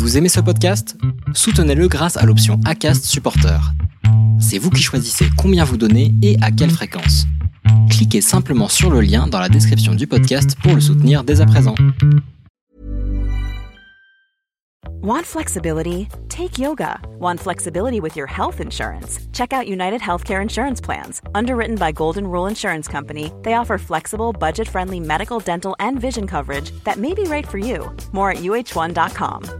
Vous aimez ce podcast? Soutenez-le grâce à l'option ACAST Supporter. C'est vous qui choisissez combien vous donnez et à quelle fréquence. Cliquez simplement sur le lien dans la description du podcast pour le soutenir dès à présent. Want flexibility? Take yoga. Want flexibility with your health insurance? Check out United Healthcare Insurance Plans. Underwritten by Golden Rule Insurance Company, they offer flexible, budget friendly medical, dental, and vision coverage that may be right for you. More at uh1.com.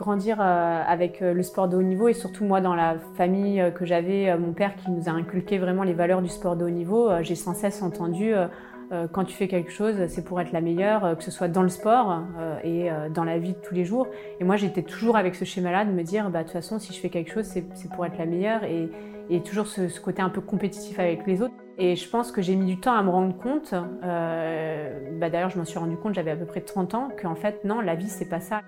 Grandir euh, avec euh, le sport de haut niveau et surtout moi dans la famille euh, que j'avais, mon père qui nous a inculqué vraiment les valeurs du sport de haut niveau, j'ai sans cesse entendu quand tu fais quelque chose, c'est pour être la meilleure, que ce soit dans le sport et dans la vie de tous les jours. Et moi j'étais toujours avec ce schéma-là de me dire, bah, de toute façon si je fais quelque chose, c'est pour être la meilleure et, toujours ce, ce, côté un peu compétitif avec les autres. Et je pense que j'ai mis du temps à me rendre compte, bah, d'ailleurs je m'en suis rendu compte, j'avais à peu près 30 ans, qu'en fait non, la vie c'est pas ça.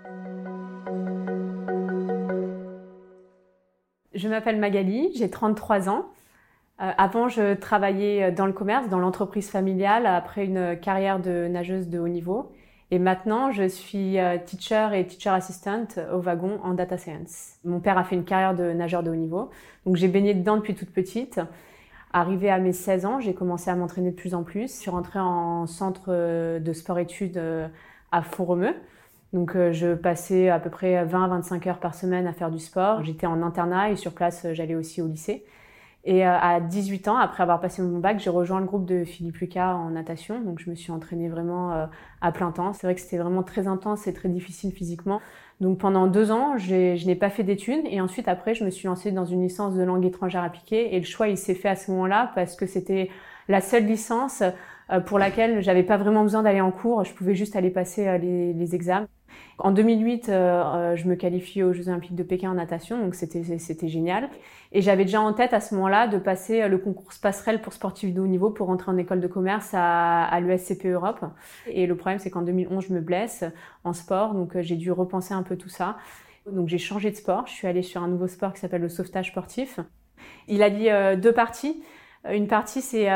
Je m'appelle Magali, j'ai 33 ans. Euh, avant, je travaillais dans le commerce, dans l'entreprise familiale, après une carrière de nageuse de haut niveau. Et maintenant, je suis euh, teacher et teacher assistant au wagon en data science. Mon père a fait une carrière de nageur de haut niveau, donc j'ai baigné dedans depuis toute petite. Arrivé à mes 16 ans, j'ai commencé à m'entraîner de plus en plus. Je suis rentrée en centre euh, de sport-études à Fourremeux. Donc euh, je passais à peu près 20-25 heures par semaine à faire du sport. J'étais en internat et sur place, euh, j'allais aussi au lycée. Et euh, à 18 ans, après avoir passé mon bac, j'ai rejoint le groupe de Philippe Lucas en natation. Donc je me suis entraînée vraiment à plein temps. C'est vrai que c'était vraiment très intense et très difficile physiquement. Donc pendant deux ans, je n'ai pas fait d'études. Et ensuite, après, je me suis lancée dans une licence de langue étrangère appliquée. Et le choix, il s'est fait à ce moment-là parce que c'était la seule licence pour laquelle j'avais pas vraiment besoin d'aller en cours. Je pouvais juste aller passer les, les examens. En 2008, euh, euh, je me qualifie aux Jeux Olympiques de Pékin en natation, donc c'était génial. Et j'avais déjà en tête à ce moment-là de passer euh, le concours passerelle pour sportifs de haut niveau pour rentrer en école de commerce à, à l'ESCP Europe. Et le problème, c'est qu'en 2011, je me blesse en sport, donc j'ai dû repenser un peu tout ça. Donc j'ai changé de sport, je suis allée sur un nouveau sport qui s'appelle le sauvetage sportif. Il a dit deux parties. Une partie, c'est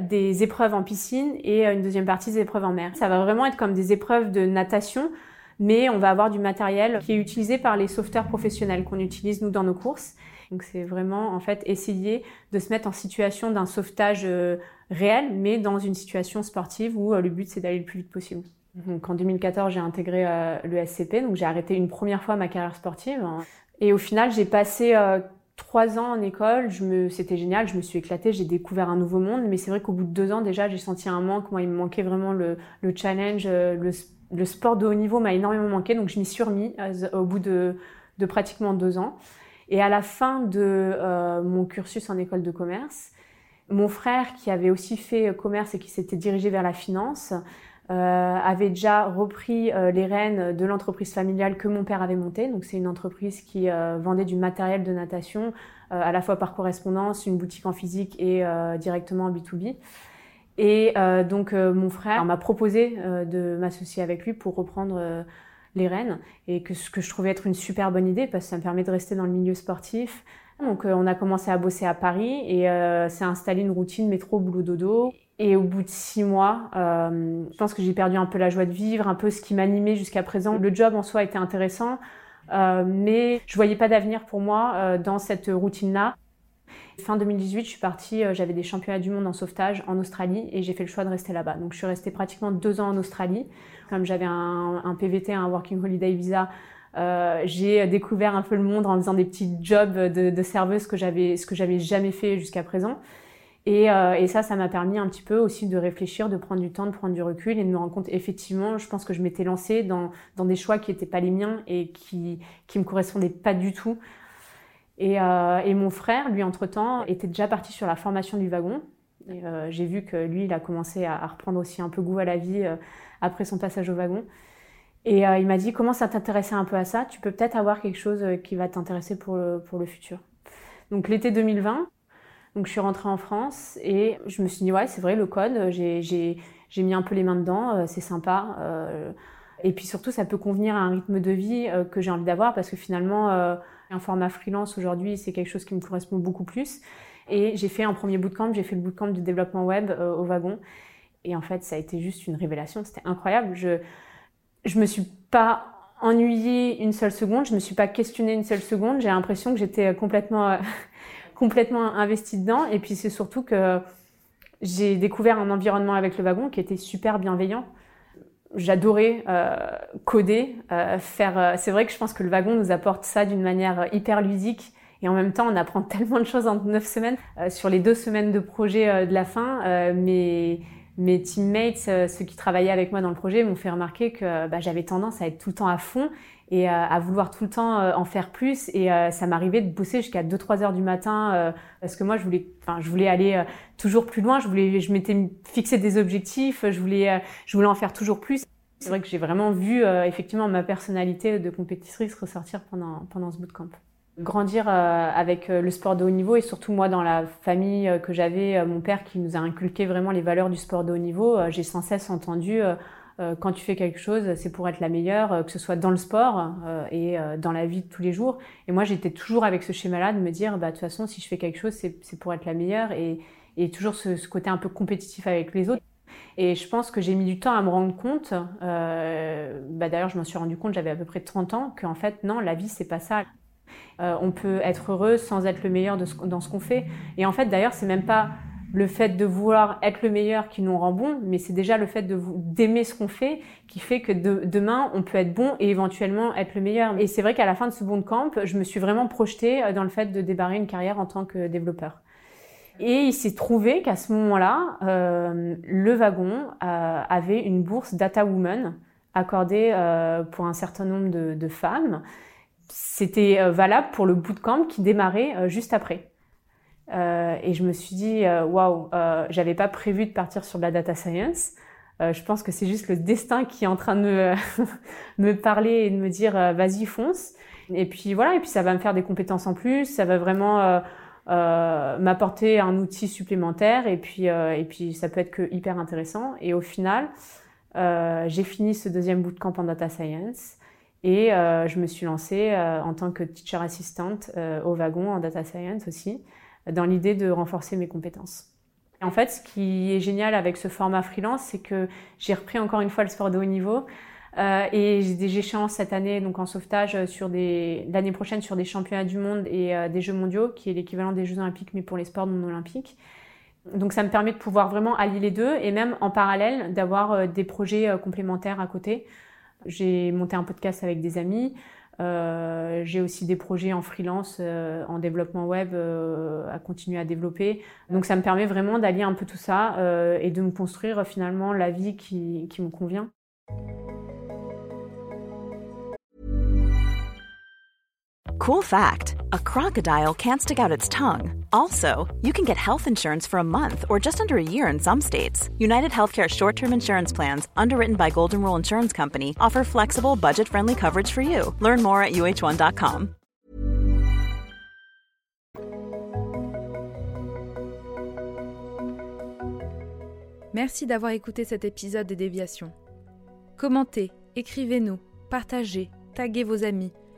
des épreuves en piscine et une deuxième partie, des épreuves en mer. Ça va vraiment être comme des épreuves de natation mais on va avoir du matériel qui est utilisé par les sauveteurs professionnels qu'on utilise nous dans nos courses. Donc c'est vraiment en fait essayer de se mettre en situation d'un sauvetage euh, réel, mais dans une situation sportive où euh, le but c'est d'aller le plus vite possible. Donc en 2014 j'ai intégré euh, le SCP, donc j'ai arrêté une première fois ma carrière sportive. Et au final j'ai passé trois ans en école, je me, c'était génial, je me suis éclatée, j'ai découvert un nouveau monde, mais c'est vrai qu'au bout de deux ans déjà j'ai senti un manque, moi il me manquait vraiment le, le challenge, le le sport de haut niveau m'a énormément manqué, donc je m'y suis remis euh, au bout de, pratiquement deux ans. Et à la fin de euh, mon cursus en école de commerce, mon frère, qui avait aussi fait commerce et qui s'était dirigé vers la finance, euh, avait déjà repris les rênes de l'entreprise familiale que mon père avait montée. Donc c'est une entreprise qui vendait du matériel de natation, à la fois par correspondance, une boutique en physique et directement en B2B. Et euh, donc euh, mon frère m'a proposé euh, de m'associer avec lui pour reprendre les rênes et que ce que je trouvais être une super bonne idée parce que ça me permet de rester dans le milieu sportif. Donc on a commencé à bosser à Paris et s'est installé une routine métro boulot dodo. Et au bout de six mois, je pense que j'ai perdu un peu la joie de vivre, un peu ce qui m'animait jusqu'à présent. Le job en soi était intéressant, mais je voyais pas d'avenir pour moi dans cette routine-là. Fin 2018, je suis partie, euh, j'avais des championnats du monde en sauvetage en Australie et j'ai fait le choix de rester là-bas. Donc je suis restée pratiquement deux ans en Australie. Comme j'avais un, PVT, un Working Holiday Visa, euh, j'ai découvert un peu le monde en faisant des petits jobs de, serveuse que j'avais, ce que j'avais jamais fait jusqu'à présent. Et, euh, et, ça, ça m'a permis un petit peu aussi de réfléchir, de prendre du temps, de prendre du recul et de me rendre compte, effectivement, je pense que je m'étais lancée dans, des choix qui n'étaient pas les miens et qui qui me correspondaient pas du tout et, euh, et, mon frère, lui, entre-temps, était déjà parti sur la formation du wagon. Euh, J'ai vu que lui, il a commencé à, à, reprendre aussi un peu goût à la vie après son passage au wagon. Et il m'a dit comment ça t'intéressait un peu à ça? Tu peux peut-être avoir quelque chose qui va t'intéresser pour le futur. Donc l'été 2020, donc je suis rentrée en France et je me suis dit ouais c'est vrai le code, j'ai mis un peu les mains dedans, c'est sympa. et puis surtout ça peut convenir à un rythme de vie que j'ai envie d'avoir parce que finalement un format freelance aujourd'hui c'est quelque chose qui me correspond beaucoup plus. Et j'ai fait un premier bootcamp, j'ai fait le bootcamp du développement web euh, au wagon. Et en fait, ça a été juste une révélation, c'était incroyable. Je je me suis pas ennuyée une seule seconde, je me suis pas questionnée une seule seconde. J'ai l'impression que j'étais complètement complètement investie dedans. Et puis c'est surtout que j'ai découvert un environnement avec le wagon qui était super bienveillant. J'adorais euh, coder, euh, faire. Euh, c'est vrai que je pense que le wagon nous apporte ça d'une manière hyper ludique et en même temps, on apprend tellement de choses en neuf semaines. Sur les deux semaines de projet de la fin, mes, mes teammates, ceux qui travaillaient avec moi dans le projet, m'ont fait remarquer que bah, j'avais tendance à être tout le temps à fond et à vouloir tout le temps en faire plus. Et ça m'arrivait de bosser jusqu'à 2-3 heures du matin parce que moi, je voulais, enfin, je voulais aller toujours plus loin. Je voulais, je m'étais fixé des objectifs. Je voulais, je voulais en faire toujours plus. C'est vrai que j'ai vraiment vu effectivement ma personnalité de compétitrice ressortir pendant pendant ce bootcamp grandir euh, avec euh, le sport de haut niveau et surtout moi dans la famille euh, que j'avais, mon père qui nous a inculqué vraiment les valeurs du sport de haut niveau, j'ai sans cesse entendu quand tu fais quelque chose, c'est pour être la meilleure, que ce soit dans le sport et dans la vie de tous les jours. Et moi, j'étais toujours avec ce schéma-là de me dire, bah, de toute façon, si je fais quelque chose, c'est pour être la meilleure et, et toujours ce, ce, côté un peu compétitif avec les autres. Et je pense que j'ai mis du temps à me rendre compte, euh, bah d'ailleurs je m'en suis rendu compte, j'avais à peu près 30 ans, qu'en fait non, la vie c'est pas ça. Euh, on peut être heureux sans être le meilleur dans ce qu'on fait. Et en fait, d'ailleurs, c'est même pas le fait de vouloir être le meilleur qui nous rend bon, mais c'est déjà le fait d'aimer ce qu'on fait qui fait que demain on peut être bon et éventuellement être le meilleur. Et c'est vrai qu'à la fin de ce bon camp, je me suis vraiment projetée euh, dans le fait de débarrer une carrière en tant que développeur. Et il s'est trouvé qu'à ce moment-là, euh, le wagon avait une bourse Data Woman accordée pour un certain nombre de femmes c'était euh, valable pour le bootcamp qui démarrait euh, juste après. Euh, et je me suis dit, waouh, j'avais pas prévu de partir sur la data science. je pense que c'est juste le destin qui est en train de me, me parler et de me dire, vas-y, fonce. Et puis voilà, et puis ça va me faire des compétences en plus, ça va vraiment m'apporter un outil supplémentaire, et puis, et puis ça peut être que hyper intéressant. Et au final, j'ai fini ce deuxième bootcamp en data science. Et euh, je me suis lancée euh, en tant que teacher assistant euh, au wagon en data science aussi, dans l'idée de renforcer mes compétences. En fait, ce qui est génial avec ce format freelance, c'est que j'ai repris encore une fois le sport de haut niveau. et j'ai des échéances cette année, donc en sauvetage, sur des l'année prochaine sur des championnats du monde et des Jeux mondiaux, qui est l'équivalent des Jeux olympiques, mais pour les sports non olympiques. Donc ça me permet de pouvoir vraiment allier les deux et même en parallèle d'avoir des projets complémentaires à côté. J'ai monté un podcast avec des amis. Euh, j'ai aussi des projets en freelance, euh, en développement web euh, à continuer à développer. Donc ça me permet vraiment d'allier un peu tout ça et de me construire finalement la vie qui, qui me convient. Cool fact a crocodile can't stick out its tongue. Also, you can get health insurance for a month or just under a year in some states. United Healthcare short term insurance plans, underwritten by Golden Rule Insurance Company, offer flexible, budget friendly coverage for you. Learn more at uh1.com. Merci d'avoir écouté cet épisode des Déviations. Commentez, écrivez-nous, partagez, taguez vos amis.